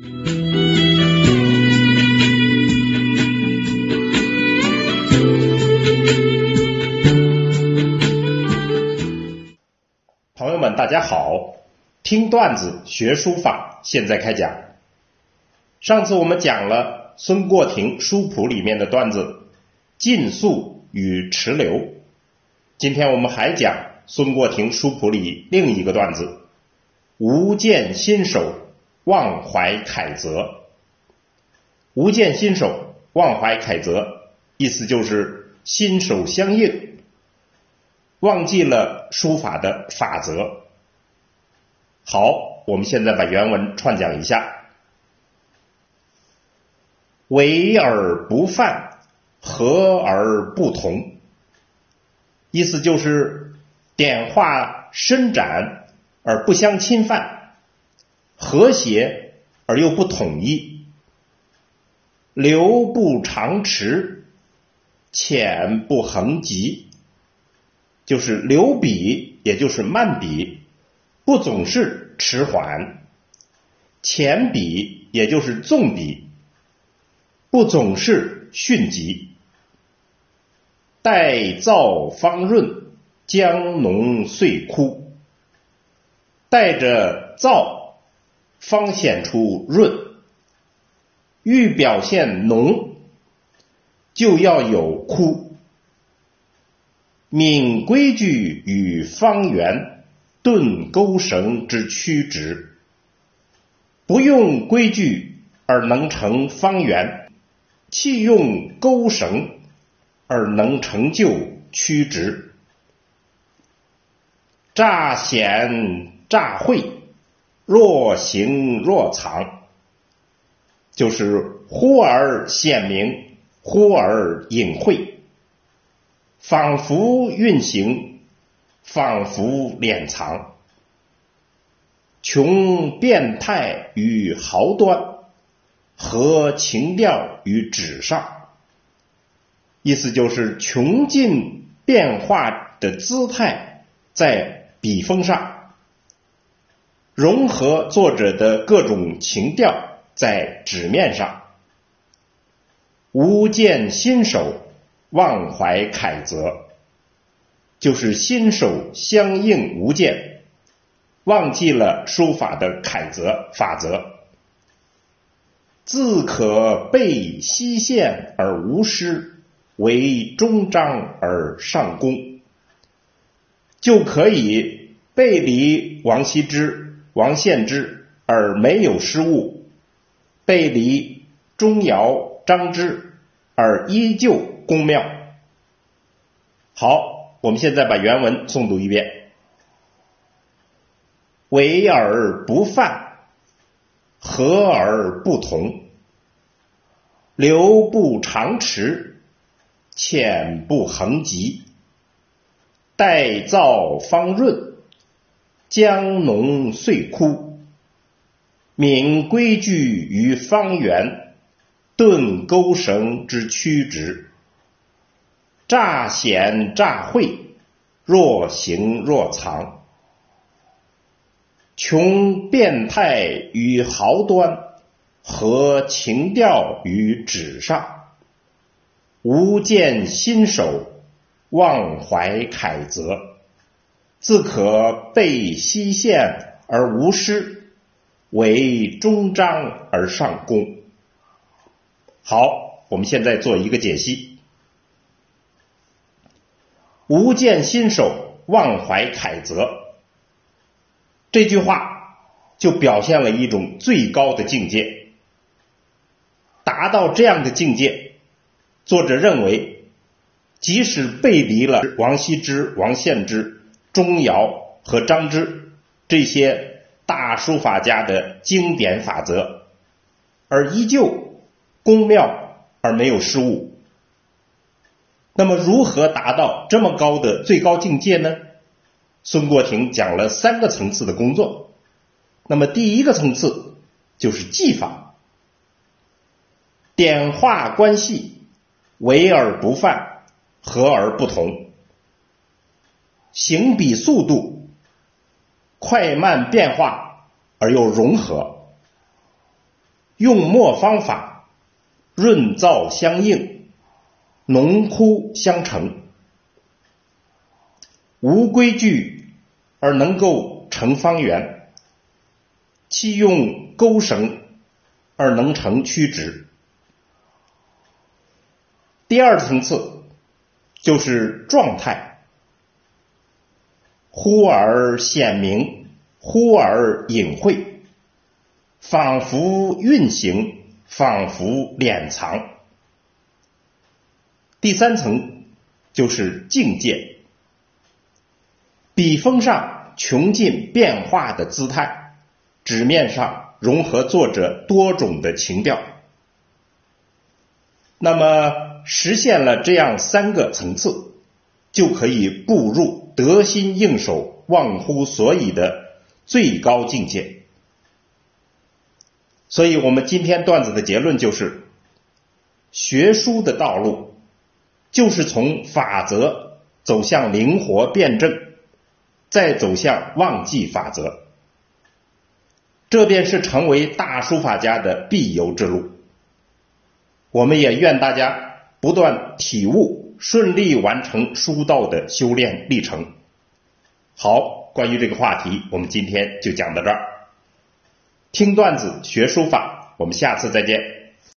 朋友们，大家好！听段子学书法，现在开讲。上次我们讲了孙过庭书谱里面的段子《尽速与迟留》，今天我们还讲孙过庭书谱里另一个段子《无见新手忘怀楷则》。无见新手忘怀楷则，意思就是心手相应。忘记了书法的法则。好，我们现在把原文串讲一下：为而不犯，和而不同。意思就是点画伸展而不相侵犯，和谐而又不统一，流不长迟，浅不横急。就是流笔，也就是慢笔，不总是迟缓；浅笔，也就是纵笔，不总是迅疾。待燥方润，将浓遂枯。带着燥，方显出润。欲表现浓，就要有枯。敏规矩与方圆，顿钩绳之曲直。不用规矩而能成方圆，弃用钩绳而能成就曲直。乍显乍晦，若行若藏，就是忽而显明，忽而隐晦。仿佛运行，仿佛敛藏，穷变态于毫端，和情调于纸上。意思就是穷尽变化的姿态在笔锋上，融合作者的各种情调在纸面上。无见新手。忘怀楷则，就是新手相应无见，忘记了书法的楷则法则。自可背西线而无失，为中章而上功，就可以背离王羲之、王献之而没有失误，背离钟繇、张芝而依旧。公庙，好，我们现在把原文诵读一遍：为而不犯，和而不同，流不长迟，浅不横极，待造方润，江浓遂枯，敏规矩于方圆，顿钩绳之曲直。乍显乍晦，若行若藏，穷变态于毫端，和情调于纸上。无见新手，忘怀楷则，自可背西线而无失，为中章而上功。好，我们现在做一个解析。无见新手，忘怀楷则。这句话就表现了一种最高的境界。达到这样的境界，作者认为，即使背离了王羲之、王献之、钟繇和张芝这些大书法家的经典法则，而依旧工妙而没有失误。那么，如何达到这么高的最高境界呢？孙过庭讲了三个层次的工作。那么，第一个层次就是技法，点画关系，为而不犯，和而不同，行笔速度快慢变化而又融合，用墨方法，润燥相应，浓枯相成，无规矩而能够成方圆，弃用钩绳而能成曲直。第二层次就是状态，忽而显明，忽而隐晦，仿佛运行，仿佛敛藏。第三层就是境界，笔锋上穷尽变化的姿态，纸面上融合作者多种的情调。那么。实现了这样三个层次，就可以步入得心应手、忘乎所以的最高境界。所以，我们今天段子的结论就是：学书的道路，就是从法则走向灵活辩证，再走向忘记法则，这便是成为大书法家的必由之路。我们也愿大家。不断体悟，顺利完成书道的修炼历程。好，关于这个话题，我们今天就讲到这儿。听段子学书法，我们下次再见。